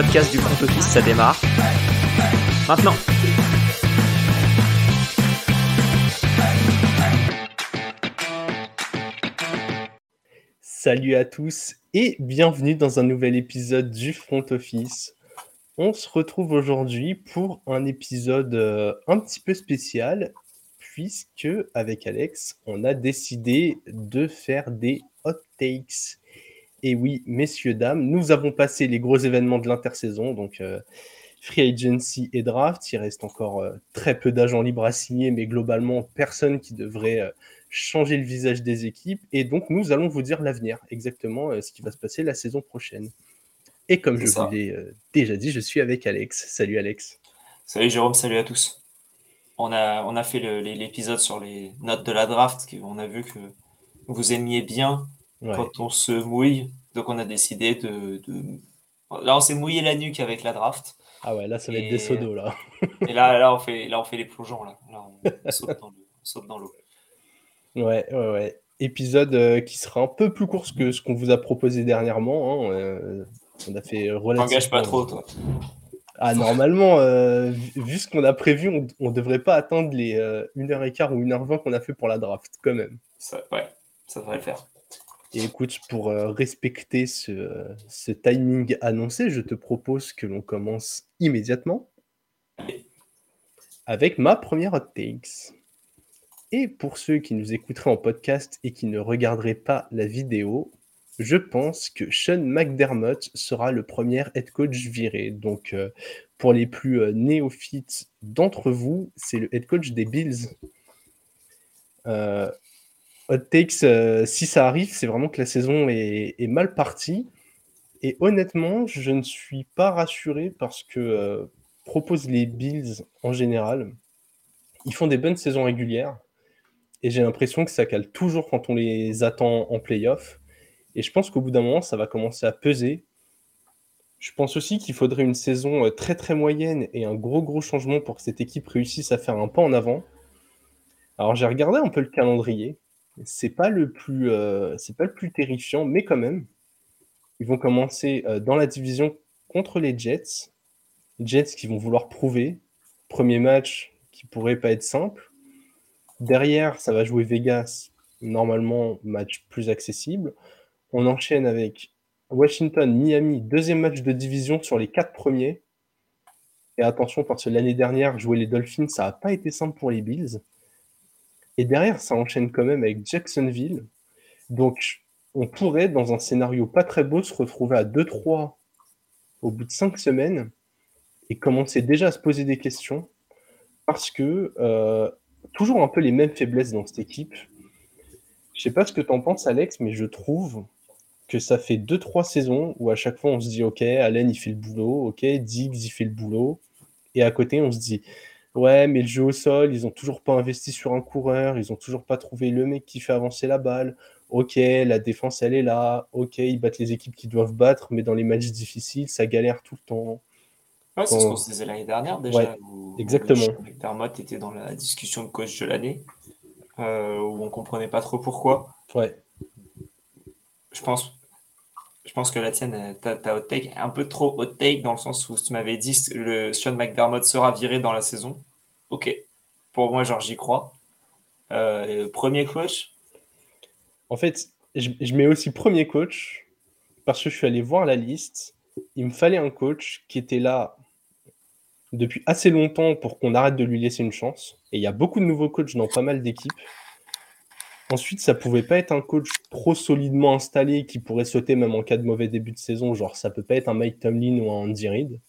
podcast du front office, ça démarre. Maintenant. Salut à tous et bienvenue dans un nouvel épisode du front office. On se retrouve aujourd'hui pour un épisode euh, un petit peu spécial puisque avec Alex, on a décidé de faire des hot takes. Et oui, messieurs, dames, nous avons passé les gros événements de l'intersaison, donc euh, free agency et draft. Il reste encore euh, très peu d'agents libres à signer, mais globalement, personne qui devrait euh, changer le visage des équipes. Et donc, nous allons vous dire l'avenir, exactement ce qui va se passer la saison prochaine. Et comme je vous l'ai déjà dit, je suis avec Alex. Salut Alex. Salut Jérôme, salut à tous. On a, on a fait l'épisode sur les notes de la draft, on a vu que vous aimiez bien quand on se mouille. Donc on a décidé de. Là, on s'est mouillé la nuque avec la draft. Ah ouais, là, ça va être des sodos, là. et là, là, on fait, là, on fait les plongeons, là. là on, saute dans l'eau. Ouais, ouais, ouais. Épisode euh, qui sera un peu plus court que ce qu'on vous a proposé dernièrement. Hein. Euh, on a fait relativement... T'engages pas trop, toi. Ah, normalement, euh, vu ce qu'on a prévu, on ne devrait pas atteindre les 1h15 ou 1h20 qu'on a fait pour la draft, quand même. Ça, ouais, ça devrait le faire. Et écoute, pour euh, respecter ce, ce, timing annoncé, je te propose que l'on commence immédiatement avec ma première hot takes. Et pour ceux qui nous écouteraient en podcast et qui ne regarderaient pas la vidéo, je pense que Sean McDermott sera le premier head coach viré. Donc, euh, pour les plus euh, néophytes d'entre vous, c'est le head coach des Bills. Hot takes, euh, si ça arrive, c'est vraiment que la saison est, mal partie. Et honnêtement, je ne suis pas rassuré parce que euh, proposent les Bills en général. Ils font des bonnes saisons régulières. Et j'ai l'impression que ça cale toujours quand on les attend en playoff. Et je pense qu'au bout d'un moment, ça va commencer à peser. Je pense aussi qu'il faudrait une saison euh, très très moyenne et un gros gros changement pour que cette équipe réussisse à faire un pas en avant. Alors j'ai regardé un peu le calendrier. C'est pas le plus, euh, c'est pas le plus terrifiant, mais quand même, ils vont commencer euh, dans la division contre les Jets. Jets qui vont vouloir prouver. Premier match qui pourrait pas être simple. Derrière, ça va jouer Vegas. Normalement, match plus accessible. On enchaîne avec Washington, Miami, deuxième match de division sur les quatre premiers. Et attention, parce que l'année dernière, jouer les Dolphins, ça n'a pas été simple pour les Bills. Et derrière, ça enchaîne quand même avec Jacksonville. Donc, on pourrait, dans un scénario pas très beau, se retrouver à 2-3 au bout de 5 semaines et commencer déjà à se poser des questions parce que euh, toujours un peu les mêmes faiblesses dans cette équipe. Je sais pas ce que tu en penses, Alex, mais je trouve que ça fait 2-3 saisons où à chaque fois on se dit Ok, Allen il fait le boulot, ok, Diggs il fait le boulot, et à côté on se dit Ouais, mais le jeu au sol, ils ont toujours pas investi sur un coureur, ils ont toujours pas trouvé le mec qui fait avancer la balle. Ok, la défense, elle est là. Ok, ils battent les équipes qui doivent battre, mais dans les matchs difficiles, ça galère tout le temps. Ouais, c'est ce qu'on se disait l'année dernière déjà. où, exactement. McDermott était dans la discussion de coach de l'année, euh, où on comprenait pas trop pourquoi. Ouais. Je pense, je pense que la tienne, ta, hot take, un peu trop hot take dans le sens où tu m'avais dit le Sean McDermott sera viré dans la saison. Ok. Pour moi, genre, j'y crois. Euh, premier coach? En fait, je, mets aussi premier coach parce que je suis allé voir la liste. Il me fallait un coach qui était là depuis assez longtemps pour qu'on arrête de lui laisser une chance. Et il y a beaucoup de nouveaux coachs dans pas mal d'équipes. Ensuite, ça pouvait pas être un coach trop solidement installé qui pourrait sauter même en cas de mauvais début de saison. Genre, ça peut pas être un Mike Tomlin ou un Andy Reid.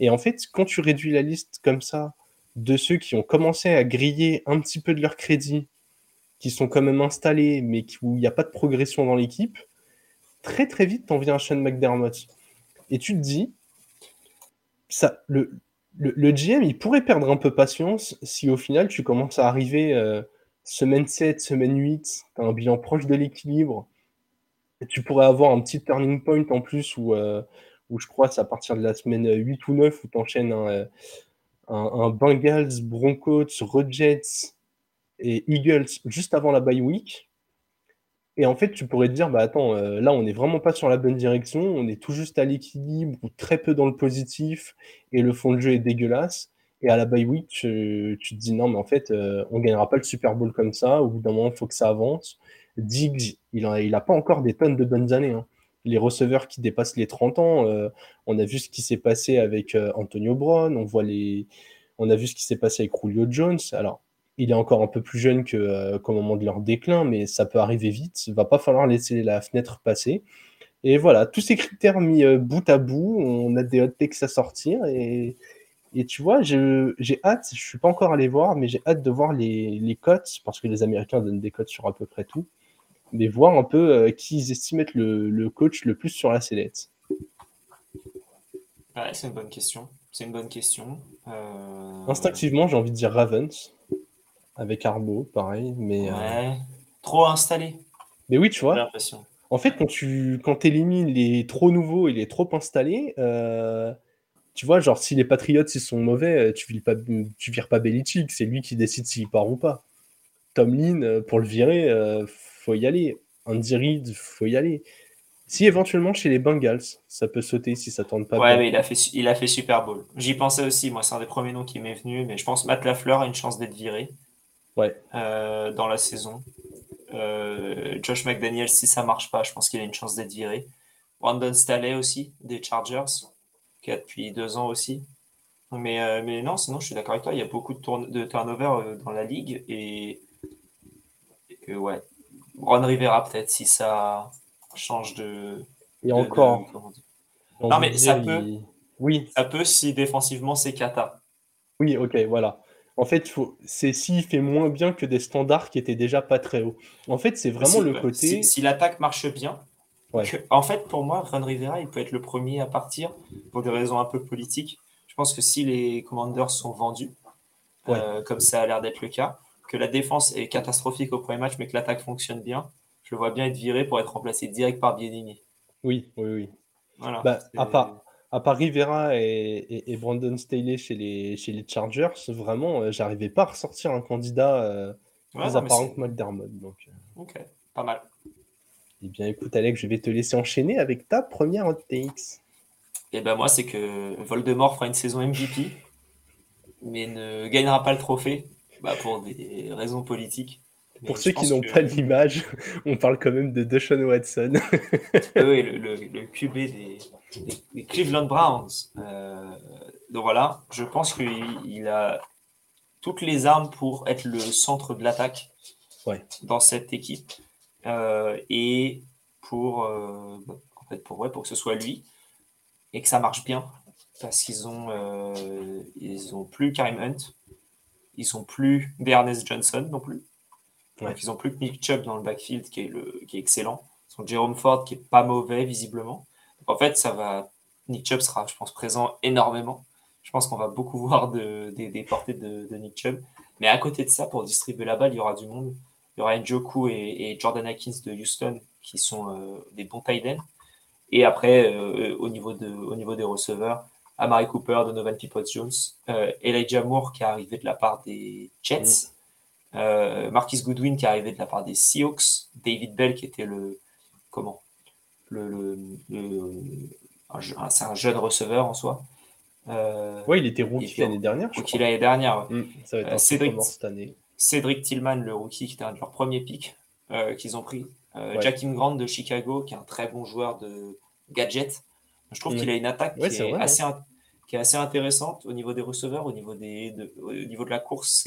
Et en fait, quand tu réduis la liste comme ça de ceux qui ont commencé à griller un petit peu de leur crédit, qui sont quand même installés, mais où il n'y a pas de progression dans l'équipe, très très vite, t'en viens à Sean McDermott. Et tu te dis, ça, le, GM, il pourrait perdre un peu patience si au final tu commences à arriver euh, semaine 7, semaine 8, tu as un bilan proche de l'équilibre. Tu pourrais avoir un petit turning point en plus où, euh, je crois c'est à partir de la semaine 8 ou 9 où tu enchaînes un, euh, un, Bengals, Broncos, Red et Eagles juste avant la bye week. Et en fait, tu pourrais te dire, bah attends, euh, là, on n'est vraiment pas sur la bonne direction, on est tout juste à l'équilibre ou très peu dans le positif, et le fond de jeu est dégueulasse. Et à la bye week, tu, te dis, non, mais en fait, euh, on gagnera pas le Super Bowl comme ça, au bout d'un moment, il faut que ça avance. Diggs, il n'a a pas encore des tonnes de bonnes années. Hein. Les receveurs qui dépassent les 30 ans, euh, on a vu ce qui s'est passé avec Antonio Brown, on, voit les... on a vu ce qui s'est passé avec Julio Jones. Alors, il est encore un peu plus jeune euh, qu'au moment de leur déclin, mais ça peut arriver vite. Il va pas falloir laisser la fenêtre passer. Et voilà, tous ces critères mis euh, bout à bout, on a des hot takes à sortir. Et, et tu vois, j'ai hâte, je suis pas encore allé voir, mais j'ai hâte de voir les, les cotes, parce que les Américains donnent des cotes sur à peu près tout. Mais voir un peu euh, qui ils estiment être le, le, coach le plus sur la sellette. Ouais, c'est une bonne question. C'est une bonne question. Instinctivement, j'ai envie de dire Ravens avec Arbo, pareil. Mais, euh, ouais. Trop installé. Mais oui, tu vois. En fait, quand tu quand élimines les trop nouveaux et les trop installés, euh, tu vois, genre si les Patriots ils sont mauvais, euh, tu vires pas, tu vires pas Belichick, c'est lui qui décide s'il part ou pas. Tomlin, pour le virer, faut y aller. Andy Reid, faut y aller. Si éventuellement chez les Bengals, ça peut sauter si ça tourne pas ouais, mais il a fait, il a fait Super Bowl. J'y pensais aussi, moi, c'est un des premiers noms qui m'est venu, mais je pense Matt Lafleur a une chance d'être viré. Euh, dans la saison. Euh, Josh McDaniel, si ça marche pas, je pense qu'il a une chance d'être viré. Brandon Staley aussi, des Chargers, qui a depuis deux ans aussi. Mais, euh, mais non, sinon, je suis d'accord avec toi, il y a beaucoup de, de turnover dans la ligue et, ouais. Ron Rivera, peut-être, si ça change de. Et encore. non, mais ça peut. Oui. Ça peut si défensivement c'est kata. Oui, ok, voilà. En fait, c'est s'il fait moins bien que des standards qui étaient déjà pas très hauts. En fait, c'est vraiment le côté. Si, l'attaque marche bien, en fait, pour moi, Ron Rivera, il peut être le premier à partir pour des raisons un peu politiques. Je pense que si les commanders sont vendus, euh, comme ça a l'air d'être le cas, que la défense est catastrophique au premier match, mais que l'attaque fonctionne bien, je le vois bien être viré pour être remplacé direct par Bienini. Oui, oui, oui. Voilà, bah, à, part, à part Rivera et, Brandon Staley chez les, chez les Chargers, vraiment, euh, j'arrivais pas à ressortir un candidat euh, plus apparent que McDermott. Donc. Ok, pas mal. Eh bien, écoute, Alex, je vais te laisser enchaîner avec ta première hot takes. Eh ben, moi, c'est que Voldemort fera une saison MVP, mais ne gagnera pas le trophée bah, pour des raisons politiques. Pour ceux qui n'ont pas l'image, on parle quand même de Deshaun Watson. oui, le, le, le QB des, Cleveland Browns. Euh, donc voilà, je pense qu'il a toutes les armes pour être le centre de l'attaque dans cette équipe. Euh, et pour, euh, en fait, pour, ouais, pour que ce soit lui et que ça marche bien. Parce qu'ils ont, ils ont plus Karim Hunt, ils ont plus Bernest Johnson non plus. Donc ils ont plus que Nick Chubb dans le backfield qui est, le, qui est excellent. Ils ont Jerome Ford qui est pas mauvais visiblement. En fait, ça va. Nick Chubb sera, je pense, présent énormément. Je pense qu'on va beaucoup voir des portées de, Nick Chubb. Mais à côté de ça, pour distribuer la balle, il y aura du monde. Il y aura Njoku et, et Jordan Atkins de Houston qui sont euh, des bons tight Et après, euh, au, niveau de, au niveau des receveurs, Amari Cooper, Donovan Peoples-Jones, euh, Elijah Moore qui est arrivé de la part des Jets, mm. Marquis Goodwin qui est arrivé de la part des Seahawks, David Bell qui était le comment le, c'est un jeune receveur en soi. Euh, oui, il était rookie l'année dernière. Rookie l'année dernière. Mm, ça va être euh, Cédric, cette année. Cédric Tillman, le rookie, qui était un de leurs premiers picks euh, qu'ils ont pris. Euh, Jackim Grant de Chicago, qui est un très bon joueur de gadget. Je trouve qu'il a une attaque qui, est assez, qui, est assez, intéressante au niveau des receveurs, au niveau, des, de, au niveau de la course.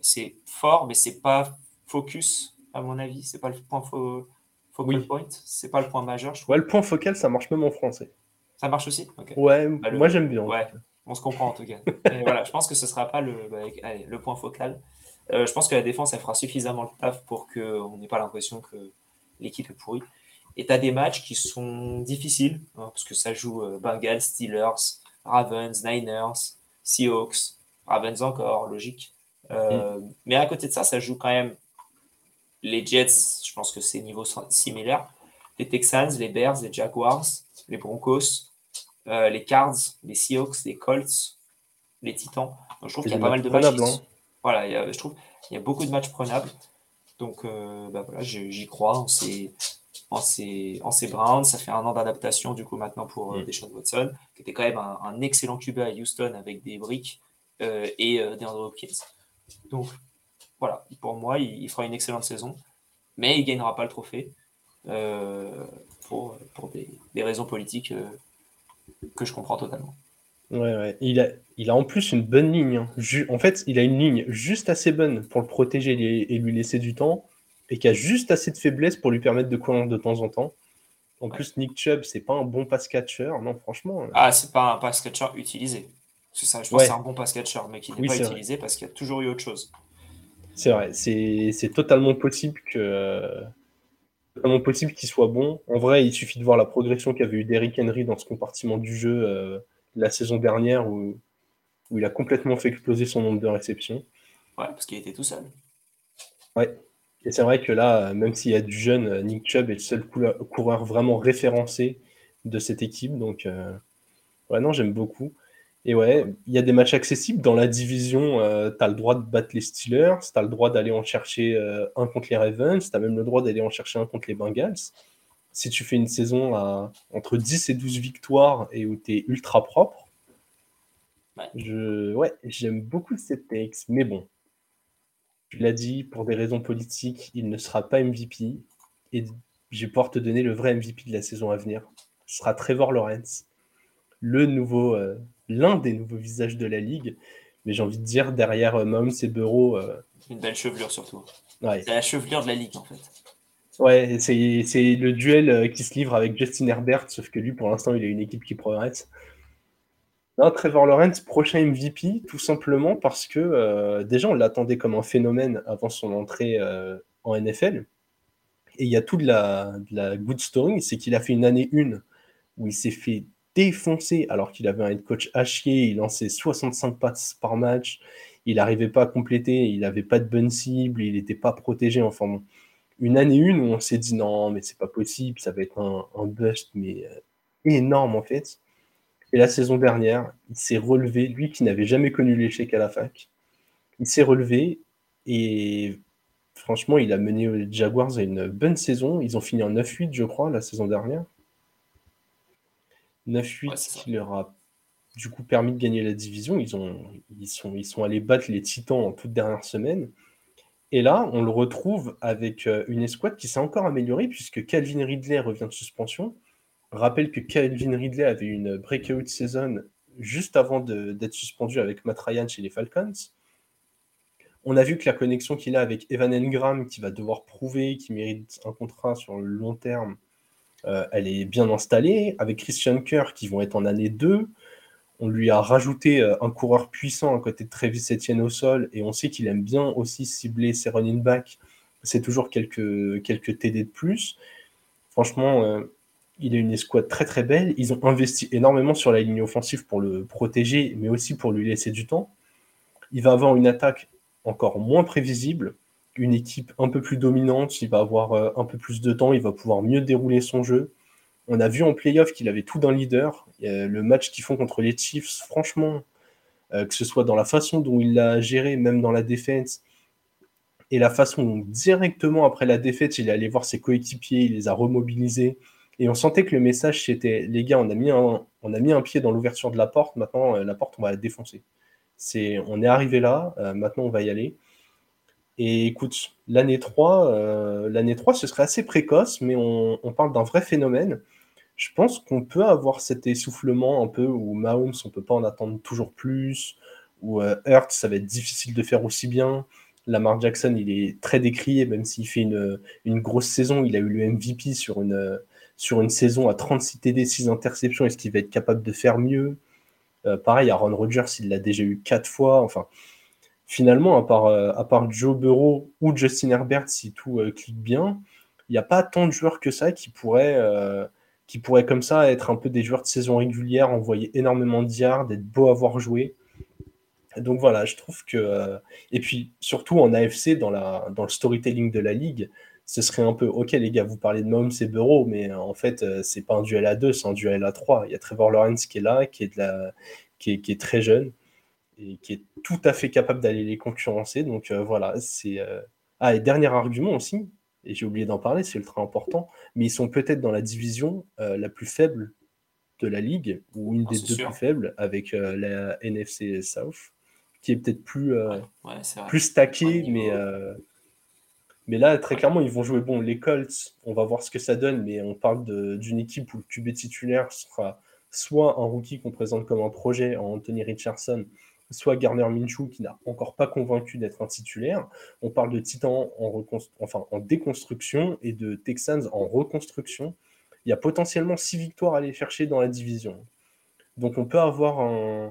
C'est fort, mais c'est pas focus, à mon avis. C'est pas le point Focal point, c'est pas le point majeur. Ouais, le point focal, ça marche même en français. Ça marche aussi? Ouais, bah, moi j'aime bien. Ouais, on se comprend en tout cas. voilà, je pense que ce sera pas le, bah, le point focal. Euh, je pense que la défense, elle fera suffisamment le taf pour qu'on n'ait pas l'impression que l'équipe est pourrie. Et tu as des matchs qui sont difficiles, hein, parce que ça joue euh, Bengals, Steelers, Ravens, Niners, Seahawks, Ravens encore, logique. Euh, mm. Mais à côté de ça, ça joue quand même les Jets, je pense que c'est niveau similaire. Les Texans, les Bears, les Jaguars, les Broncos, euh, les Cards, les Seahawks, les Colts, les Titans. je trouve qu'il y a pas mal de matchs. Voilà, je trouve qu'il y a beaucoup de matchs prenables. Donc bah voilà, j'y crois en ces, en, ces, en ces Browns. Ça fait un an d'adaptation du coup maintenant pour mm. Deshaun Watson, qui était quand même un, excellent QB à Houston avec des briques et DeAndre Hopkins. Donc voilà, pour moi, il, fera une excellente saison, mais il ne gagnera pas le trophée pour, pour des, des raisons politiques que je comprends totalement. Ouais, ouais. Il, a, il a en plus une bonne ligne. Hein. en fait, il a une ligne juste assez bonne pour le protéger et, lui laisser du temps, et qui a juste assez de faiblesse pour lui permettre de courir de temps en temps. En plus, Nick Chubb, c'est pas un bon pass catcher, non, franchement. Euh. Ah, c'est pas un pass catcher utilisé. C'est ça, je pense que c'est un bon pass catcher, mais qui n'est pas utilisé parce qu'il y a toujours eu autre chose. C'est vrai, c'est totalement possible que totalement possible qu'il soit bon. En vrai, il suffit de voir la progression qu'avait eu Derrick Henry dans ce compartiment du jeu euh, la saison dernière où, où, il a complètement fait exploser son nombre de réceptions. Ouais, parce qu'il était tout seul. Ouais. Et c'est vrai que là, même s'il y a du jeune, Nick Chubb est le seul coureur vraiment référencé de cette équipe. Donc, euh, ouais, non, j'aime beaucoup. Et ouais, il y a des matchs accessibles. Dans la division, euh, tu as le droit de battre les Steelers, tu as le droit d'aller en chercher euh, un contre les Ravens, tu as même le droit d'aller en chercher un contre les Bengals. Si tu fais une saison à entre 10 et 12 victoires et où tu es ultra propre, je, ouais, j'aime beaucoup cette texte. Mais bon, tu l'as dit, pour des raisons politiques, il ne sera pas MVP. Et je vais pouvoir te donner le vrai MVP de la saison à venir. Ce sera Trevor Lawrence, le nouveau. Euh, l'un des nouveaux visages de la ligue. Mais j'ai envie de dire, derrière euh, Mahomes et Bureau. Euh, Une belle chevelure surtout. C'est la chevelure de la ligue en fait. Ouais, c'est le duel euh, qui se livre avec Justin Herbert, sauf que lui pour l'instant il a une équipe qui progresse. Non, Trevor Lawrence, prochain MVP, tout simplement parce que déjà on l'attendait comme un phénomène avant son entrée en NFL. Et il y a toute la, de la good story, c'est qu'il a fait une année une où il s'est fait défoncé alors qu'il avait un head coach à chier, il lançait 65 passes par match, il n'arrivait pas à compléter, il n'avait pas de bonne cible, il n'était pas protégé. Enfin bon, une année une où on s'est dit non, mais c'est pas possible, ça va être un, un bust, mais euh, énorme en fait. Et la saison dernière, il s'est relevé, lui qui n'avait jamais connu l'échec à la fac, il s'est relevé et franchement, il a mené les Jaguars à une bonne saison. Ils ont fini en 9-8, je crois, la saison dernière. 9-8 qui leur a du coup permis de gagner la division. Ils, ont, ils, sont, ils sont allés battre les Titans en toute dernière semaine. Et là, on le retrouve avec euh, une escouade qui s'est encore améliorée puisque Calvin Ridley revient de suspension. Rappelle que Calvin Ridley avait une breakout saison juste avant d'être suspendu avec Matt Ryan chez les Falcons. On a vu que la connexion qu'il a avec Evan Engram, qui va devoir prouver qu'il mérite un contrat sur le long terme, euh, elle est bien installée. Avec Christian Kerr qui vont être en année 2, on lui a rajouté euh, un coureur puissant à côté de Travis Etienne au sol et on sait qu'il aime bien aussi cibler ses running backs. C'est toujours quelques, quelques TD de plus. Franchement, euh, il a une escouade très très belle. Ils ont investi énormément sur la ligne offensive pour le protéger, mais aussi pour lui laisser du temps. Il va avoir une attaque encore moins prévisible une équipe un peu plus dominante, il va avoir euh, un peu plus de temps, il va pouvoir mieux dérouler son jeu. On a vu en playoff qu'il avait tout d'un leader. le match qu'ils font contre les Chiefs, franchement, euh, que ce soit dans la façon dont il l'a géré, même dans la défense, et la façon dont directement après la défaite, il est allé voir ses coéquipiers, il les a remobilisés. Et on sentait que le message, c'était les gars, on a mis un, pied dans l'ouverture de la porte, maintenant euh, la porte, on va la défoncer. On est arrivé là, maintenant on va y aller. Et écoute, l'année 3, euh, l'année 3, ce serait assez précoce, mais on, parle d'un vrai phénomène. Je pense qu'on peut avoir cet essoufflement un peu où Mahomes, on peut pas en attendre toujours plus, ou euh, Hurt, ça va être difficile de faire aussi bien. Lamar Jackson, il est très décrié, même s'il fait une, grosse saison. Il a eu le MVP sur une, sur une saison à 36 TD, 6 interceptions. Est-ce qu'il va être capable de faire mieux? Euh, Pareil, Aaron Rodgers, il l'a déjà eu 4 fois. Enfin, finalement, à part, euh, à part Joe Burrow ou Justin Herbert, si tout euh, clique bien, il n'y a pas tant de joueurs que ça qui pourraient, euh, qui pourraient comme ça être un peu des joueurs de saison régulière, envoyer énormément de yards, être beau à voir jouer. Donc voilà, je trouve que. et puis surtout en AFC, dans, la, dans le storytelling de la ligue, ce serait un peu ok les gars, vous parlez de Mahomes et Burrow, mais en fait, c'est pas un duel à deux, c'est un duel à trois. Il y a Trevor Lawrence qui est là, qui est, de la, qui est, qui est très jeune et qui est tout à fait capable d'aller les concurrencer. Donc euh, voilà, c'est euh, Ah, et dernier argument aussi, et j'ai oublié d'en parler, c'est ultra important, mais ils sont peut-être dans la division euh, la plus faible de la ligue, ou une Ah, des deux sûr. plus faibles, avec euh, la NFC South, qui est peut-être plus, euh, Ouais, plus stacké, Ouais, niveau- mais, mais là, très clairement, ils vont jouer. Bon, les Colts, on va voir ce que ça donne, mais on parle d'une équipe où le QB titulaire sera soit un rookie qu'on présente comme un projet en Anthony Richardson, soit Garner Minshew qui n'a encore pas convaincu d'être un titulaire. On parle de Titans en, déconstruction et de Texans en reconstruction. Il y a potentiellement six victoires à aller chercher dans la division. Donc on peut avoir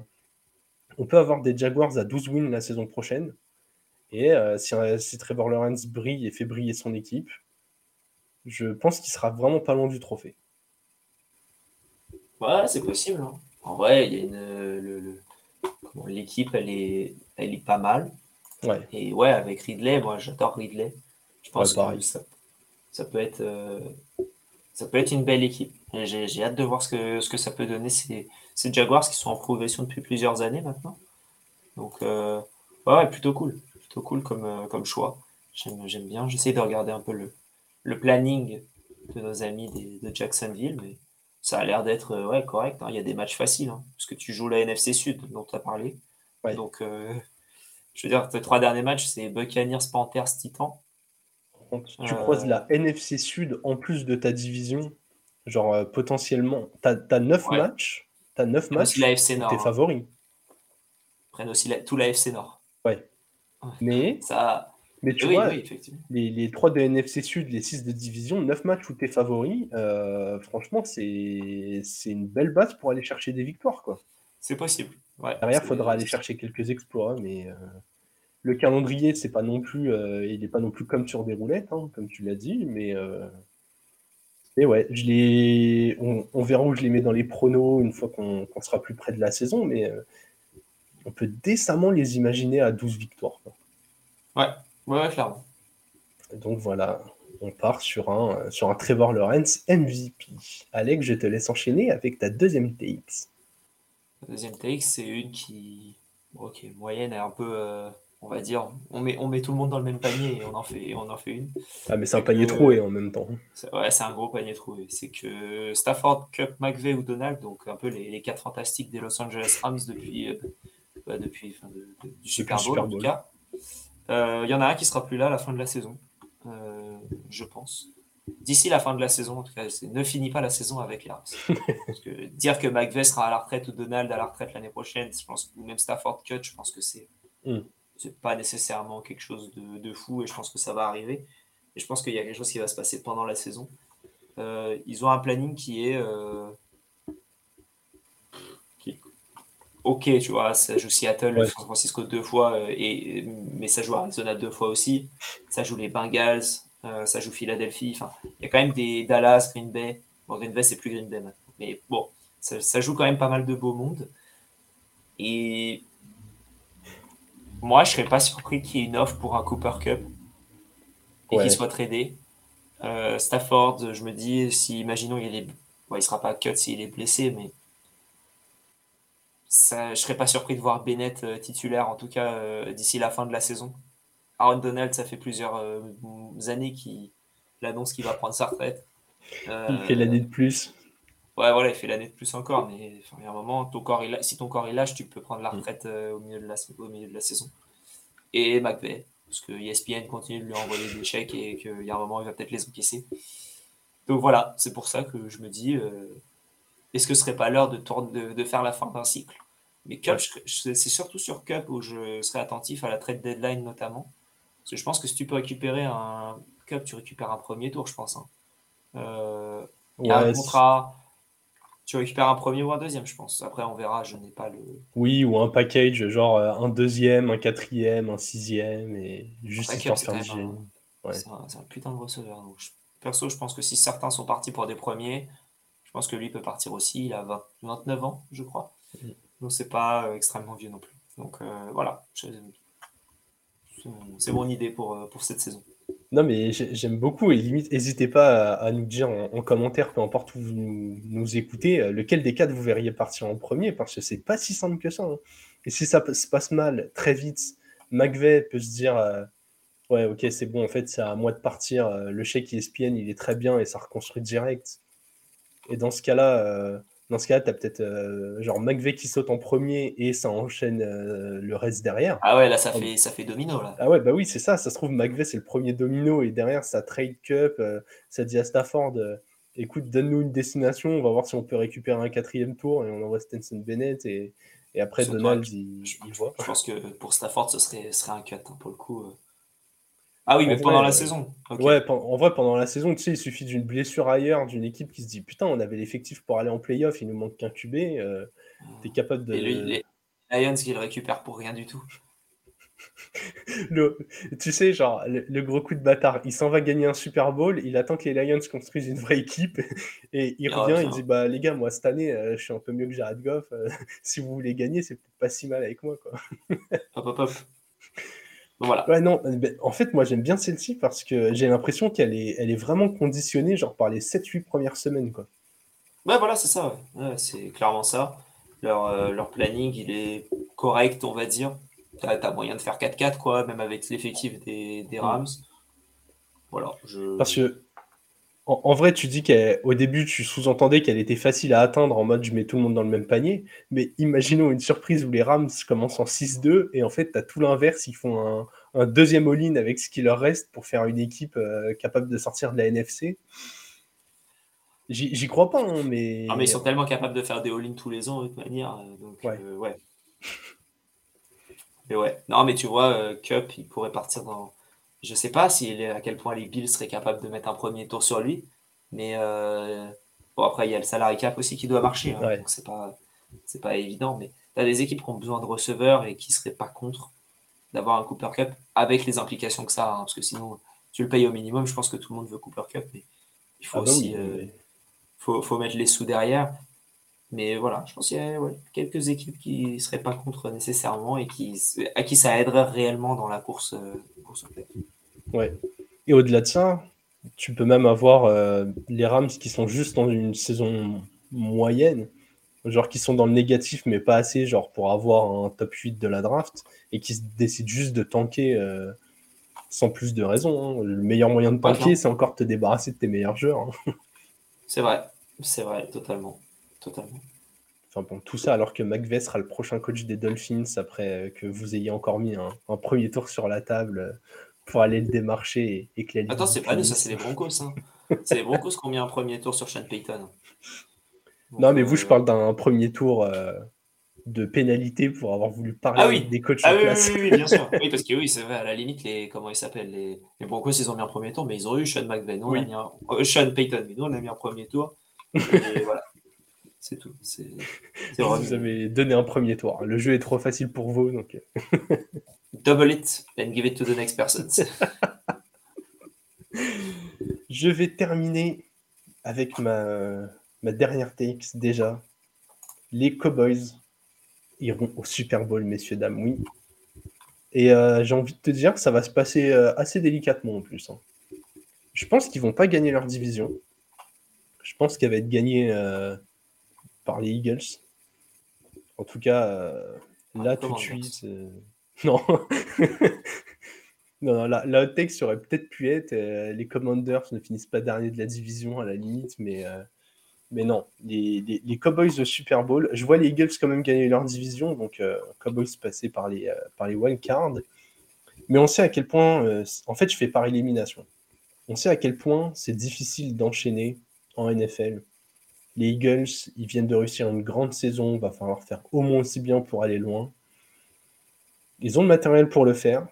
des Jaguars à 12 wins la saison prochaine. Et euh, si, Trevor Lawrence brille et fait briller son équipe, je pense qu'il sera vraiment pas loin du trophée. Ouais, c'est possible. hein. En vrai, il y a une, l'équipe, elle est, elle est pas mal. Ouais, Et ouais, avec Ridley, moi j'adore Ridley. Je pense Ouais, que ça, ça peut être, euh, ça peut être une belle équipe. J'ai hâte de voir ce que, ce que ça peut donner ces, ces Jaguars qui sont en progression depuis plusieurs années maintenant. Donc, euh, ouais, ouais, plutôt cool. Plutôt cool comme, euh, comme choix. J'aime j'aime bien. J'essaie de regarder un peu le, le planning de nos amis des- de Jacksonville, mais ça a l'air d'être euh, ouais, correct. hein. Il y a des matchs faciles, hein, parce que tu joues la NFC Sud dont tu as parlé. Ouais. Donc, euh, je veux dire, tes trois derniers matchs, c'est Buccaneers, Panthers, Titans. Contre, tu Euh, croises la NFC Sud en plus de ta division, genre euh, potentiellement, t'as as 9 Ouais. matchs, t'as 9 Prennent matchs, aussi la FC où Nord. t'es hein. favori. Prennent aussi la- tout la FC Nord. Mais, Ça, mais tu oui, vois, oui, les, les 3 de NFC Sud, les 6 de division, 9 matchs où t'es favori, euh, franchement, c'est une belle base pour aller chercher des victoires, quoi. C'est possible. Ouais, Derrière, il faudra aller chercher quelques exploits, mais euh, le calendrier, c'est pas non plus, euh, il n'est pas non plus comme sur des roulettes, hein, comme tu l'as dit, mais, ouais, je les, on, on verra où je les mets dans les pronos une fois qu'on sera plus près de la saison, mais on peut décemment les imaginer à 12 victoires. quoi. Ouais, ouais, clairement. Donc voilà, on part sur un, sur un Trevor Lawrence MVP. Alex, je te laisse enchaîner avec ta deuxième TX. La deuxième take, c'est une qui, bon, ok, moyenne est un peu, euh, on va dire, on met, on met tout le monde dans le même panier et on en fait, on en fait une. Ah, mais c'est un panier que- troué en même temps. Ouais, c'est un gros panier trouvé. C'est que Stafford, Cup, McVeigh ou Donald, donc un peu les, les quatre fantastiques des Los Angeles Rams depuis, euh, bah, depuis enfin, de- de- du Super Bowl, Super en tout Bowl. cas. Euh, Il y en a un qui sera plus là à la fin de la saison, euh, je pense. D'ici la fin de la saison, en tout cas, ne finis pas la saison avec les Rams. Parce que dire que McVeigh sera à la retraite ou Donald à la retraite l'année prochaine, je pense, ou même Stafford Cut, je pense que c'est Mm. c'est pas nécessairement quelque chose de, de fou et je pense que ça va arriver. Et je pense qu'il y a quelque chose qui va se passer pendant la saison. Euh, ils ont un planning qui est, euh, qui est ok, tu vois. Ça joue Seattle, Ouais. San Francisco deux fois, euh, et, mais ça joue Arizona deux fois aussi. Ça joue les Bengals, euh, ça joue Philadelphie. Enfin, il y a quand même des Dallas, Green Bay. Bon, Green Bay, c'est plus Green Bay maintenant. Mais bon, ça, ça joue quand même pas mal de beau monde. Et moi, je serais pas surpris qu'il y ait une offre pour un Cooper Cup et Ouais. qu'il soit tradé. Euh, Stafford, je me dis, si imaginons il est, bon, il sera pas cut s'il est blessé, mais ça, je serais pas surpris de voir Bennett euh, titulaire, en tout cas euh, d'ici la fin de la saison. Aaron Donald, ça fait plusieurs euh, années qu'il annonce qu'il va prendre sa retraite. Il fait l'année de plus. Ouais, voilà, il fait l'année de plus encore, mais il y a un moment, ton corps, il, si ton corps il lâche, tu peux prendre la Mm. retraite au, milieu de la, au milieu de la saison. Et McVeigh, parce que ESPN continue de lui envoyer des chèques et qu'il y a un moment, il va peut-être les encaisser. Donc voilà, c'est pour ça que je me dis, est-ce que ce serait pas l'heure de, de, de faire la fin d'un cycle? Mais Cup, Ouais. c'est surtout sur Cup où je serai attentif à la trade deadline notamment. Parce que je pense que si tu peux récupérer un Cup, tu récupères un premier tour, je pense. hein. Euh, y a un Ouais, contrat. Tu récupères un premier ou un deuxième, je pense. Après, on verra. Je n'ai pas le. Oui, ou un package, genre euh, un deuxième, un quatrième, un sixième, et juste histoire de faire du. Ouais. C'est un, un putain de receveur. Donc, je- perso, je pense que si certains sont partis pour des premiers, je pense que lui peut partir aussi. Il a 20 29 ans, je crois. Donc, c'est pas euh, extrêmement vieux non plus. Donc, euh, voilà. C'est mon, idée pour, euh, pour cette saison. Non, mais j'ai- j'aime beaucoup, et limite, n'hésitez pas à, nous dire en, en commentaire, peu importe où vous nous, écoutez, lequel des quatre vous verriez partir en premier, parce que c'est pas si simple que ça. hein. Et si ça se passe mal très vite, McVeigh peut se dire Ouais, ok, c'est bon. En fait, c'est à moi de partir. Le chèque ESPN, il est très bien et ça reconstruit direct. Et dans ce cas-là, dans ce cas-là, t'as peut-être euh, genre McVeigh qui saute en premier et ça enchaîne euh, le reste derrière. Ah ouais, là, ça fait, ça fait domino, là. Ah ouais, bah oui, c'est ça. Ça se trouve, McVeigh, c'est le premier domino et derrière, ça trade cup. euh, ça dit à Stafford, écoute, donne-nous une destination. On va voir si on peut récupérer un quatrième tour et on envoie Stenson Bennett et, et après Donald, il, Je, il voit. je pense que pour Stafford, ce serait, serait un cut, hein, pour le coup. Ah oui, En mais vrai, pendant la euh, saison. Ouais, en vrai, pendant la saison, tu sais, il suffit d'une blessure ailleurs, d'une équipe qui se dit Putain, on avait l'effectif pour aller en playoff, il nous manque qu'un QB. euh, T'es capable de. Et lui, les Lions qui le récupèrent pour rien du tout. Le- tu sais, genre, le, le gros coup de bâtard, il s'en va gagner un Super Bowl, il attend que les Lions construisent une vraie équipe, et il Il revient, il dit Bah, les gars, moi, cette année, euh, je suis un peu mieux que Jared Goff, euh, si vous voulez gagner, c'est peut-être pas si mal avec moi, quoi. Hop, hop, hop. Voilà. Ouais, non, en fait, moi, j'aime bien celle-ci parce que j'ai l'impression qu'elle est, elle est vraiment conditionnée, genre, par les 7-8 premières semaines, quoi. Ouais, voilà, c'est ça. ouais. Ouais, c'est clairement ça. Leur, euh, leur planning, il est correct, on va dire. T'as as moyen de faire 4-4, quoi, même avec l'effectif des, des Rams. Voilà. Je... Parce que, en, en vrai, tu dis qu'au début, tu sous-entendais qu'elle était facile à atteindre en mode je mets tout le monde dans le même panier. Mais imaginons une surprise où les Rams commencent en 6-2 et en fait, tu as tout l'inverse. Ils font un, un deuxième all-in avec ce qui leur reste pour faire une équipe euh, capable de sortir de la NFC. J'y crois pas, hein, mais. Non, mais ils sont tellement capables de faire des all-in tous les ans, de toute manière. euh, Donc, Ouais. euh, ouais. Mais ouais. Non, mais tu vois, euh, Cup, il pourrait partir dans. Je sais pas si à quel point les Bills seraient capables de mettre un premier tour sur lui. Mais euh, bon, après, il y a le salary cap aussi qui doit marcher. hein, Ouais. donc, c'est pas, c'est pas évident. Mais tu as des équipes qui ont besoin de receveurs et qui seraient pas contre d'avoir un Cooper Cup avec les implications que ça a. hein, parce que sinon, tu le payes au minimum. Je pense que tout le monde veut Cooper Cup. Mais il faut Ah bah aussi. oui, euh, faut, faut mettre les sous derrière. Mais voilà, je pense qu'il y a ouais, quelques équipes qui ne seraient pas contre nécessairement et qui, à qui ça aiderait réellement dans la course, euh, course au play. Ouais. Et au-delà de ça, tu peux même avoir euh, les Rams qui sont juste dans une saison moyenne, genre qui sont dans le négatif mais pas assez, genre pour avoir un top 8 de la draft, et qui décident juste de tanker euh, sans plus de raison. hein. Le meilleur moyen de tanker, c'est encore te débarrasser de tes meilleurs joueurs. hein. C'est vrai, c'est vrai, totalement. totalement. Enfin bon, tout ça alors que McVeigh sera le prochain coach des Dolphins après euh, que vous ayez encore mis un, un premier tour sur la table pour aller le démarcher et, que Attends, c'est pas nous, ça c'est les Broncos. Hein. C'est les Broncos qui ont mis un premier tour sur Sean Payton. Donc, Non, mais vous, euh, je parle d'un premier tour euh, de pénalité pour avoir voulu parler Ah oui. avec des coachs Ah en oui, oui, place. oui, oui, bien sûr. Oui, parce que oui, c'est vrai, à la limite, les, comment ils s'appellent les, les Broncos, ils ont mis un premier tour, mais ils ont eu Sean McVay. Nous, on a mis un, euh, Sean Payton, mais nous, on a mis un premier tour. Et voilà. C'est tout. C'est Vous avez donné un premier tour. Le jeu est trop facile pour vous, donc Double it and give it to the next person. je vais terminer avec ma, ma dernière take déjà. Les Cowboys iront au Super Bowl, messieurs, dames, oui. Et euh, j'ai envie de te dire que ça va se passer euh, assez délicatement en plus. hein. Je pense qu'ils vont pas gagner leur division. Je pense qu'elle va être gagnée euh, par les Eagles. En tout cas, là tout de suite. Non. non, non, la, la hot take ça aurait peut-être pu être euh, les Commanders ne finissent pas dernier de la division à la limite, mais, euh, mais non. Les, Cowboys au Super Bowl, je vois les Eagles quand même gagner leur division, donc euh, Cowboys passer par les, les wildcards. Mais on sait à quel point, en fait, je fais par élimination. On sait à quel point c'est difficile d'enchaîner en NFL. Les Eagles, ils viennent de réussir une grande saison, va falloir faire au moins aussi bien pour aller loin. Ils ont le matériel pour le faire,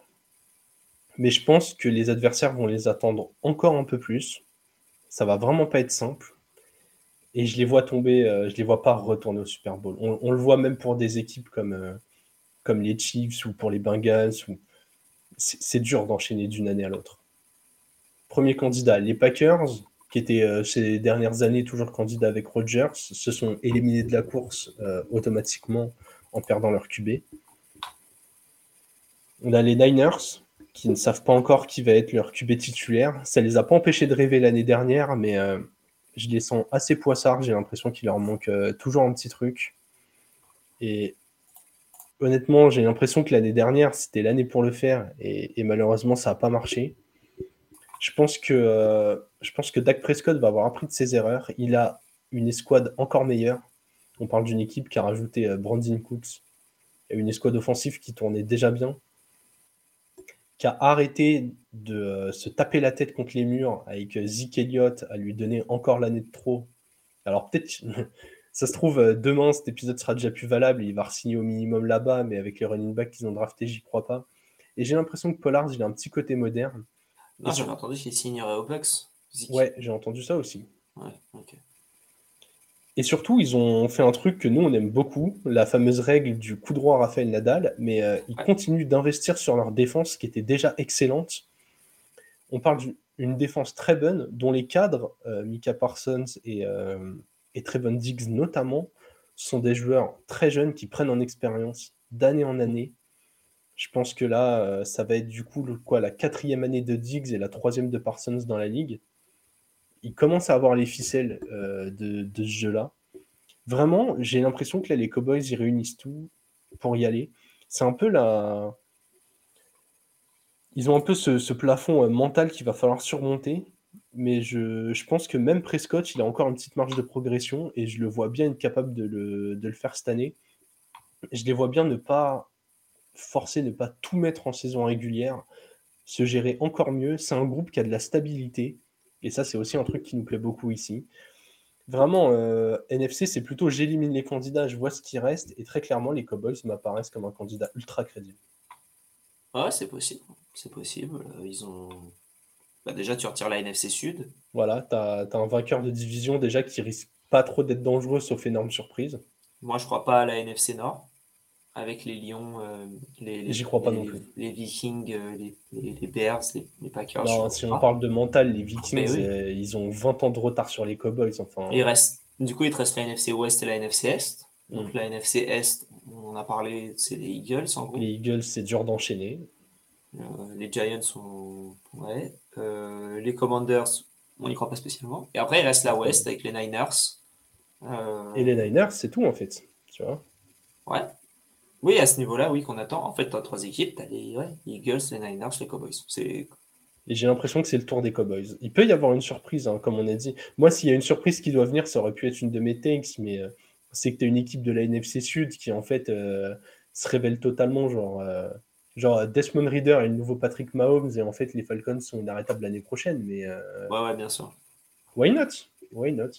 mais je pense que les adversaires vont les attendre encore un peu plus. Ça va vraiment pas être simple. Et je les vois tomber, euh, je les vois pas retourner au Super Bowl. On, le voit même pour des équipes comme, euh, comme les Chiefs ou pour les Bengals. C'est dur d'enchaîner d'une année à l'autre. Premier candidat, les Packers, qui étaient euh, ces dernières années toujours candidats avec Rodgers, se sont éliminés de la course automatiquement en perdant leur QB. On a les Niners, qui ne savent pas encore qui va être leur QB titulaire. Ça les a pas empêchés de rêver l'année dernière, mais euh, je les sens assez poissards. J'ai l'impression qu'il leur manque euh, toujours un petit truc. Et honnêtement, j'ai l'impression que l'année dernière, c'était l'année pour le faire et, malheureusement, ça n'a pas marché. Je pense que, euh, je pense que Dak Prescott va avoir appris de ses erreurs. Il a une escouade encore meilleure. On parle d'une équipe qui a rajouté Brandon Cooks et une escouade offensive qui tournait déjà bien, qui a arrêté de euh, se taper la tête contre les murs avec euh, Zeke Elliott à lui donner encore l'année de trop. Alors peut-être, ça se trouve, euh, demain cet épisode sera déjà plus valable, il va re-signer au minimum là-bas, mais avec les running backs qu'ils ont drafté, j'y crois pas. Et j'ai l'impression que Pollard, il a un petit côté moderne. J'avais entendu qu'il signerait au Bucks. Zeke. Ouais, j'ai entendu ça aussi. Ouais, ok. Et surtout, ils ont fait un truc que nous, on aime beaucoup, la fameuse règle du coup droit Raphaël Nadal, mais euh, ils continuent d'investir sur leur défense qui était déjà excellente. On parle d'une défense très bonne, dont les cadres, euh, Mika Parsons et, euh, et Trevon Diggs notamment, sont des joueurs très jeunes qui prennent en expérience d'année en année. Je pense que là, euh, ça va être du coup le- quoi, la quatrième année de Diggs et la troisième de Parsons dans la ligue. Ils commencent à avoir les ficelles euh, de, ce jeu-là. Vraiment, j'ai l'impression que là, les Cowboys, ils réunissent tout pour y aller. C'est un peu la... Ils ont un peu ce, plafond euh, mental qu'il va falloir surmonter. Mais je, je pense que même Prescott, il a encore une petite marge de progression et je le vois bien être capable de le, de le faire cette année. Je les vois bien ne pas forcer, ne pas tout mettre en saison régulière, se gérer encore mieux. C'est un groupe qui a de la stabilité. Et ça, c'est aussi un truc qui nous plaît beaucoup ici. Vraiment, euh, NFC, c'est plutôt j'élimine les candidats, je vois ce qui reste. Et très clairement, les Cowboys m'apparaissent comme un candidat ultra crédible. Ouais, c'est possible. C'est possible. Ils ont. Bah, déjà, tu retires la NFC Sud. Voilà, tu as, un vainqueur de division déjà qui risque pas trop d'être dangereux, sauf énorme surprise. Moi, je crois pas à la NFC Nord. Avec les Lions, euh, les, les- J'y crois pas les- non plus. les Vikings, euh, les, Bears, les, Packers. Non, si on parle de mental, les Vikings, oui. euh, ils ont 20 ans de retard sur les Cowboys. Enfin, Il reste, du coup, il te reste la NFC Ouest et la NFC Est. Mm. Donc, la NFC Est, on en a parlé, c'est les Eagles en gros. les Eagles, c'est dur d'enchaîner. Euh, les Giants sont. Ouais. Les Commanders, on n'y croit pas spécialement. Et après, il reste la West avec les Niners. Et les Niners, c'est tout en fait. Tu vois Ouais. Oui, à ce niveau-là, oui, qu'on attend. En fait, tu as trois équipes. Tu as les ouais, Eagles, les Niners, les Cowboys. C'est Et j'ai l'impression que c'est le tour des Cowboys. Il peut y avoir une surprise, hein, comme on a dit. Moi, s'il y a une surprise qui doit venir, ça aurait pu être une de mes takes, mais euh, c'est que tu as une équipe de la NFC Sud qui, en fait, euh, se révèle totalement. Genre, euh, genre, Desmond Reader est le nouveau Patrick Mahomes, et en fait, les Falcons sont inarrêtables l'année prochaine. Mais euh, Ouais, ouais, bien sûr. why not? Why not?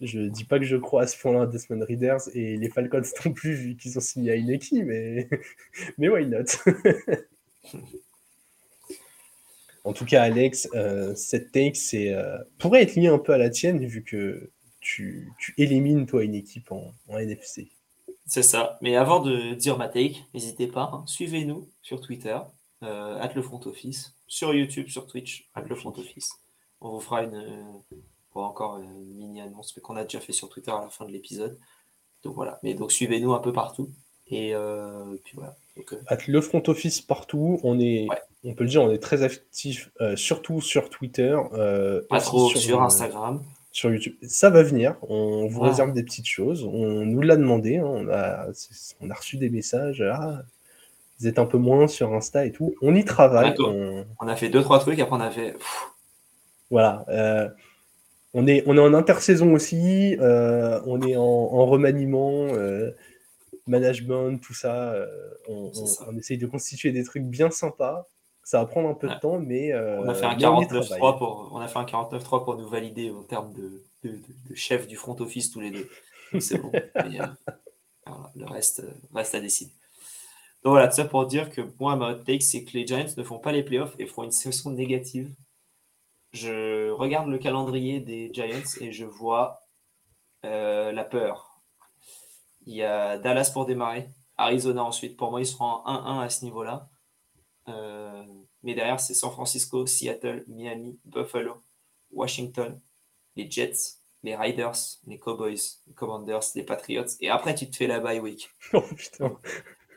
Je dis pas que je crois à ce point-là à Desmond Readers et les Falcons non plus, vu qu'ils ont signé à une équipe, mais, mais why not? En tout cas, Alex, euh, cette take c'est, euh, pourrait être liée un peu à la tienne, vu que tu, tu élimines, toi, une équipe en, en NFC. C'est ça. Mais avant de dire ma take, n'hésitez pas, hein, suivez-nous sur Twitter, euh, at le front office, sur YouTube, sur Twitch, at le front office. On vous fera une, bon, encore une mini annonce, mais qu'on a déjà fait sur Twitter à la fin de l'épisode. Donc voilà. Mais donc suivez-nous un peu partout. Et euh, puis voilà. Donc, euh, le front office partout, on est, Ouais. on peut le dire, on est très actif, euh, surtout sur Twitter. euh, pas trop sur, euh, Instagram. sur YouTube. Ça va venir, on vous Ah. réserve des petites choses. On nous l'a demandé, hein, on, a, on a reçu des messages. Ah, vous êtes un peu moins sur Insta et tout. On y travaille. On- On a fait deux, trois trucs, après on a fait. pff, voilà. On, est, on est en intersaison aussi. euh, on est en, en remaniement, euh, management, tout ça. euh, on, C'est on- ça. on essaye de constituer des trucs bien sympas. Ça va prendre un peu Ouais. de temps, mais on a fait un mais on y 49.3 travaille. pour, on a fait un 49.3 pour nous valider en termes de, de, de- de chef du front office tous les deux. C'est bon. Mais, voilà, le reste, reste à décider. Donc voilà, tout ça pour dire que moi, ma hot take, c'est que les Giants ne font pas les playoffs et feront une saison négative. Je regarde le calendrier des Giants et je vois euh, la peur. Il y a Dallas pour démarrer, Arizona ensuite. Pour moi, ils seront en 1-1 à ce niveau-là. Euh, mais derrière, c'est San Francisco, Seattle, Miami, Buffalo, Washington, les Jets, les Riders, les Cowboys, les Commanders, les Patriots. Et après, tu te fais la bye week. Oh, putain.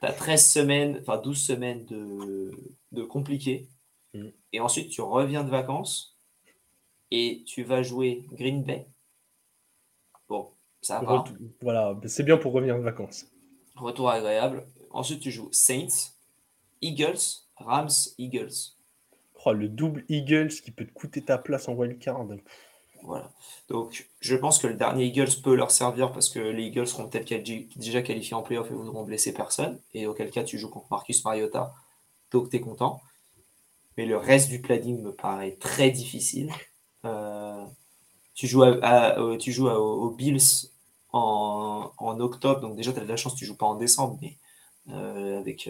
Tu as 13 semaines, enfin 12 semaines de, de compliqué. Mm. Et ensuite, tu reviens de vacances et tu vas jouer Green Bay. Bon, ça va. Retour- Voilà, c'est bien pour revenir de vacances. Retour agréable. Ensuite, tu joues Saints, Eagles, Rams, Eagles. Oh, le double Eagles qui peut te coûter ta place en wildcard. Voilà. Donc, je pense que le dernier Eagles peut leur servir parce que les Eagles seront peut-être déjà qualifiés en playoff et voudront blesser personne. Et auquel cas, tu joues contre Marcus Mariota. Donc, tu es content. Mais le reste du planning me paraît très difficile. Euh, tu joues, à, euh, tu joues aux Bills en, octobre. Donc, déjà, tu as de la chance, tu joues pas en décembre. Mais euh, avec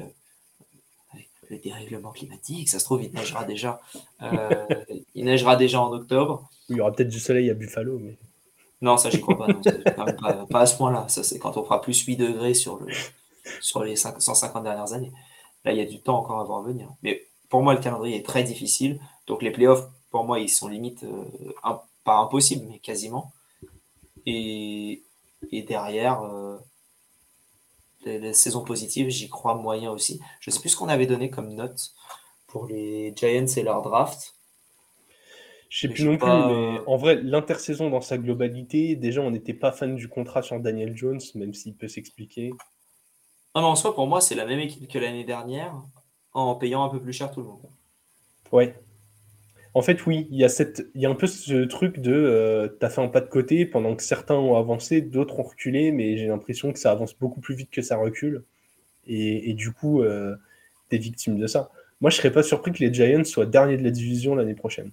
le dérèglement climatique, ça se trouve, il neigera déjà. Euh, il neigera déjà en octobre. Il y aura peut-être du soleil à Buffalo, mais. Non, ça, j'y crois pas, pas, à ce point-là. Ça, c'est quand on fera plus 8 degrés sur, le, sur les 150 dernières années. Là, il y a du temps encore à voir venir. Mais pour moi, le calendrier est très difficile. Donc, les playoffs, pour moi, ils sont limite, euh, pas impossibles, mais quasiment. Et, et derrière, euh, les, saisons positives, j'y crois moyen aussi. Je ne sais plus ce qu'on avait donné comme note pour les Giants et leur draft. Je ne sais plus non plus, mais en vrai, l'intersaison dans sa globalité, déjà, on n'était pas fan du contrat sur Daniel Jones, même s'il peut s'expliquer. Non, mais en soi, pour moi, c'est la même équipe que l'année dernière, en payant un peu plus cher tout le monde. Ouais, en fait, oui, il y a, cette, il y a un peu ce truc de euh, tu as fait un pas de côté pendant que certains ont avancé, d'autres ont reculé, mais j'ai l'impression que ça avance beaucoup plus vite que ça recule. Et, du coup, euh, tu es victime de ça. Moi, je serais pas surpris que les Giants soient derniers de la division l'année prochaine.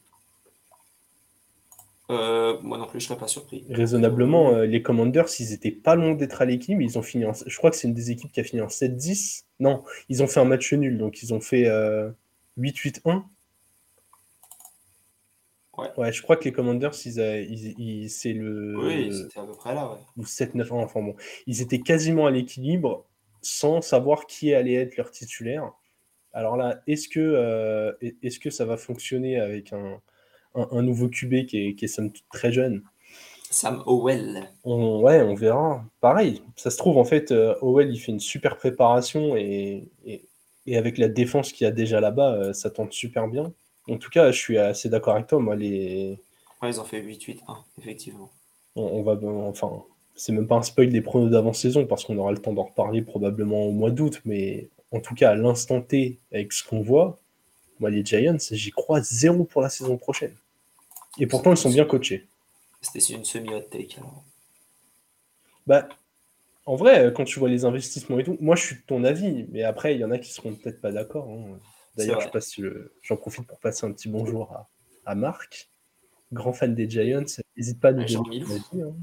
Euh, moi non plus, je serais pas surpris. Raisonnablement, les Commanders, ils étaient pas loin d'être à l'équipe. Ils ont fini Je crois que c'est une des équipes qui a fini en 7-10. Non, ils ont fait un match nul, donc ils ont fait 8-8-1. Ouais. je crois que les Commanders, ils, c'est le. Oui, c'était à peu près là, ouais. Ou 7-9 ans, enfin bon. Ils étaient quasiment à l'équilibre sans savoir qui allait être leur titulaire. Alors là, est-ce que, euh, est que ça va fonctionner avec un, un, nouveau QB qui est, qui est très jeune? Sam Howell. On, ouais, on verra. Pareil, ça se trouve, en fait, euh, Howell, il fait une super préparation et, et, et avec la défense qu'il y a déjà là-bas, euh, ça tente super bien. En tout cas, je suis assez d'accord avec toi. Moi, les... ils ont fait 8-8-1, effectivement. On, va, enfin, c'est même pas un spoil des pronos d'avant-saison parce qu'on aura le temps d'en reparler probablement au mois d'août. Mais en tout cas, à l'instant T, avec ce qu'on voit, moi, les Giants, j'y crois zéro pour la saison prochaine. Et pourtant, ils sont bien coachés. C'était une semi-hot take Bah, en vrai, quand tu vois les investissements et tout, moi, je suis de ton avis. Mais après, il y en a qui seront peut-être pas d'accord. Hein. D'ailleurs, je passe j'en profite pour passer un petit bonjour à, Marc, grand fan des Giants. N'hésite pas à nous donner hein.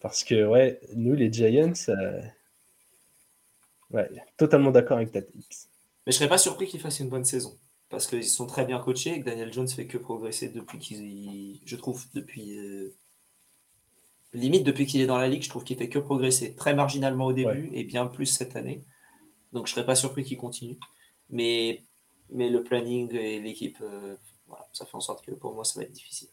Parce que, ouais, nous, les Giants, euh, ouais, totalement d'accord avec ta Mais je serais pas surpris qu'ils fassent une bonne saison. Parce qu'ils sont très bien coachés et que Daniel Jones fait que progresser depuis qu'il. Je trouve, depuis. Euh, limite, depuis qu'il est dans la ligue, je trouve qu'il fait que progresser. Très marginalement au début et bien plus cette année. Donc je serais pas surpris qu'il continue. Mais, mais le planning et l'équipe, euh, ça fait en sorte que pour moi, ça va être difficile.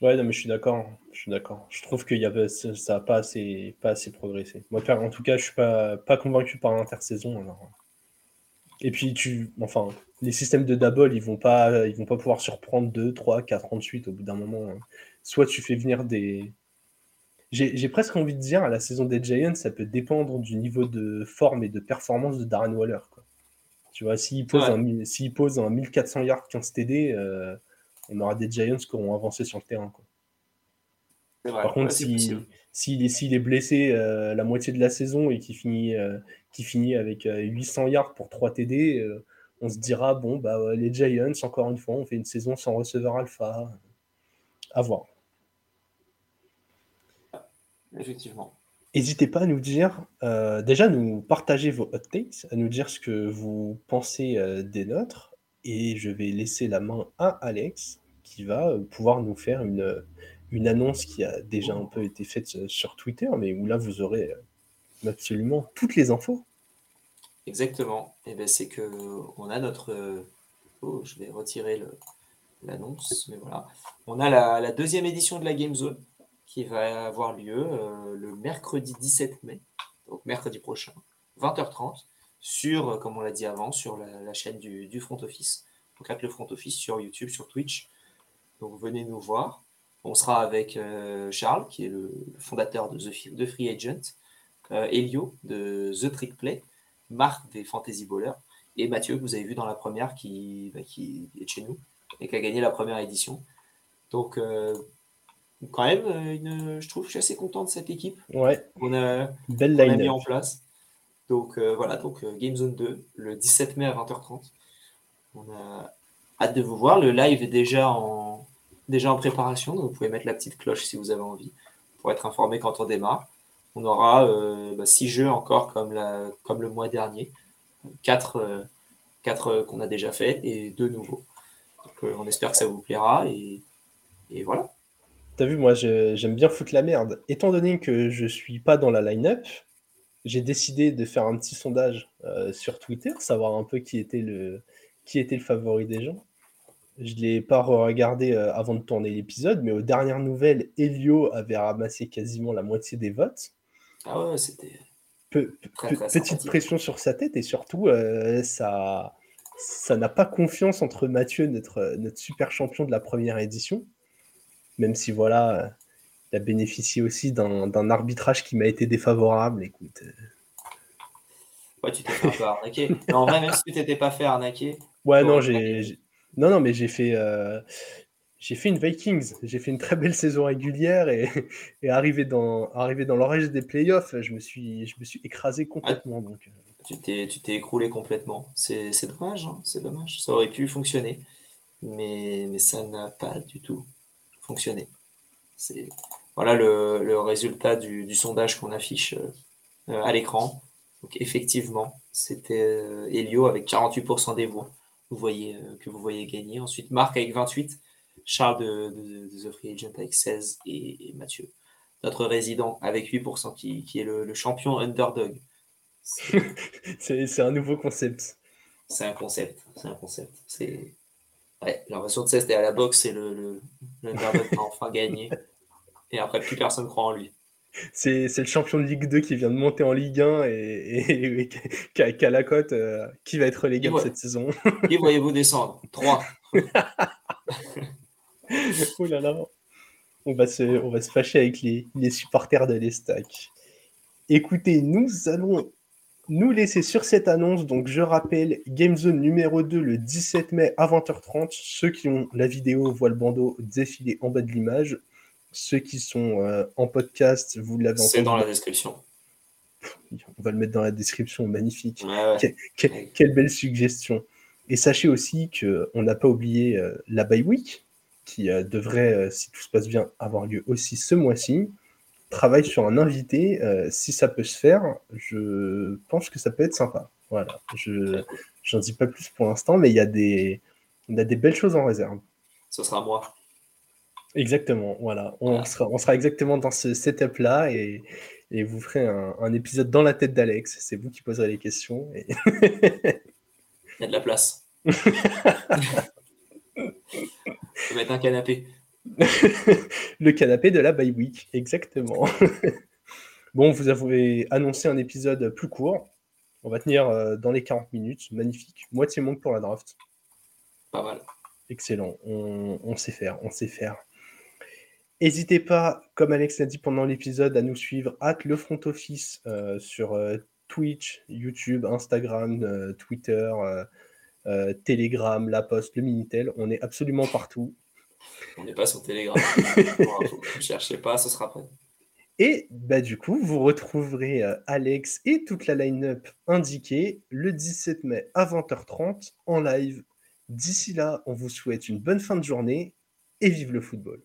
Ouais, non, mais je suis d'accord. Je suis d'accord. Je trouve que y ça n'a pas assez, pas assez progressé. Moi, en tout cas, je suis pas, pas convaincu par l'intersaison. Et puis, tu, enfin, les systèmes de double, ils vont pas, ils vont pas pouvoir surprendre 2, 3, 4 ans de suite au bout d'un moment. Hein. Soit tu fais venir des. J'ai presque envie de dire, à la saison des Giants, ça peut dépendre du niveau de forme et de performance de Darren Waller. Quoi. Tu vois, s'il pose, un, s'il pose un 1400 yards 15 TD, euh, on aura des Giants qui auront avancé sur le terrain. Par contre, s'il est, blessé euh, la moitié de la saison et qu'il finit, euh, finit avec 800 yards pour 3 TD, on se dira bon, bah, les Giants, encore une fois, on fait une saison sans receveur alpha. À voir. Effectivement. N'hésitez pas à nous dire, euh, déjà nous partager vos hot takes, à nous dire ce que vous pensez euh, des nôtres. Et je vais laisser la main à Alex qui va euh, pouvoir nous faire une, une annonce qui a déjà un peu été faite sur Twitter, mais où là vous aurez absolument toutes les infos. Exactement. Et eh ben c'est que on a notre. Oh, je vais retirer l'annonce, mais voilà. On a la, deuxième édition de la Game Zone qui va avoir lieu euh, le mercredi 17 mai, donc mercredi prochain, 20h30, sur, euh, comme on l'a dit avant, sur la, chaîne du, Front Office. Donc avec le Front Office sur YouTube, sur Twitch. Donc venez nous voir. On sera avec euh, Charles, qui est le, fondateur de The, Free Agent, Elio de The Trick Play, Marc des Fantasy Bowlers et Mathieu que vous avez vu dans la première qui, bah, qui est chez nous et qui a gagné la première édition. Donc quand même, euh, une, je trouve que je suis assez content de cette équipe Ouais, qu'on a, belle a mis en place. Donc euh, voilà, donc euh, Game Zone 2, le 17 mai à 20h30. On a hâte de vous voir. Le live est déjà en, déjà en préparation, donc vous pouvez mettre la petite cloche si vous avez envie pour être informé quand on démarre. On aura euh, bah, six jeux encore comme, la, comme le mois dernier, quatre, euh, quatre qu'on a déjà fait et deux nouveaux. Donc, on espère que ça vous plaira et, et voilà. T'as vu, moi, j'aime bien foutre la merde. Étant donné que je suis pas dans la line-up, j'ai décidé de faire un petit sondage euh, sur Twitter, savoir un peu qui était le, qui était le favori des gens. Je ne l'ai pas regardé avant de tourner l'épisode, mais aux dernières nouvelles, Elio avait ramassé quasiment la moitié des votes. Ah ouais, c'était. Pe- pe- petite pression sur sa tête et surtout, euh, ça ça n'a pas confiance entre Mathieu, notre, notre super champion de la première édition, même si voilà, il a bénéficié aussi d'un arbitrage qui m'a été défavorable. Écoute, euh, Ouais, tu t'es fait un peu arnaquer. Mais en vrai, même si tu t'étais pas fait arnaquer, ouais, non, j'ai non, non, mais j'ai fait, euh, j'ai fait une Vikings, j'ai fait une très belle saison régulière et, et arrivé dans, arrivé dans l'orage des playoffs, je me suis, je me suis écrasé complètement. Donc, euh, tu t'es, écroulé complètement. C'est, c'est dommage, hein, c'est dommage. Ça aurait pu fonctionner, mais, mais ça n'a pas du tout C'est, voilà le, le résultat du, du sondage qu'on affiche euh, à l'écran. Donc effectivement, c'était euh, Elio avec 48% des voix. Vous voyez euh, que vous voyez gagner. Ensuite, Marc avec 28%, Charles de, de, de The Free Agent avec 16 et, et Mathieu, notre résident avec 8% qui, qui est le, le champion underdog. C'est un nouveau concept. c'est un concept. C'est un concept. C'est. Ouais, j'ai l'impression de ça, c'était à la boxe et le, le, le a enfin gagné. Et après, plus personne croit en lui. C'est c'est le champion de Ligue 2 qui vient de monter en Ligue 1 et, et- et qui, a, la cote euh, qui va être Ouais. cette saison. Qui voyez-vous descendre 3. oh là là. On va se, on va se fâcher avec les, les supporters de l'Estac. Écoutez, nous allons nous laisser sur cette annonce. Donc, je rappelle, Game Zone numéro 2 le 17 mai à 20h30. Ceux qui ont la vidéo voient le bandeau défiler en bas de l'image. Ceux qui sont euh, en podcast, vous l'avez C'est entendu. dans la description. On va le mettre dans la description. Magnifique. Ouais, ouais. Que- que- quelle belle suggestion. Et sachez aussi qu'on n'a pas oublié euh, la bye week, qui euh, devrait, si tout se passe bien, avoir lieu aussi ce mois-ci. Travaille sur un invité. euh, si ça peut se faire, je pense que ça peut être sympa. Voilà. Je j'en dis pas plus pour l'instant, mais il y a des, on a des belles choses en réserve. Ce sera moi. Exactement. Voilà. On, Voilà. Sera, on sera exactement dans ce setup-là et, et vous ferez un, un épisode dans la tête d'Alex. C'est vous qui poserez les questions. Et... Il y a de la place. Je vais mettre un canapé. le canapé de la bye week, exactement. bon, vous avez annoncé un épisode plus court. On va tenir euh, dans les 40 minutes. Magnifique. Moitié manque pour la draft. Pas mal. Excellent. On, on sait faire. On sait faire. N'hésitez pas, comme Alex l'a dit pendant l'épisode, à nous suivre at le front office euh, sur euh, Twitch, YouTube, Instagram, euh, Twitter, Telegram, La Poste, le Minitel. On est absolument partout. On n'est pas sur Telegram. Ne cherchez pas, ce sera prêt. Et bah, du coup, vous retrouverez euh, Alex et toute la line-up indiquée le 17 mai à 20h30 en live. D'ici là, on vous souhaite une bonne fin de journée et vive le football.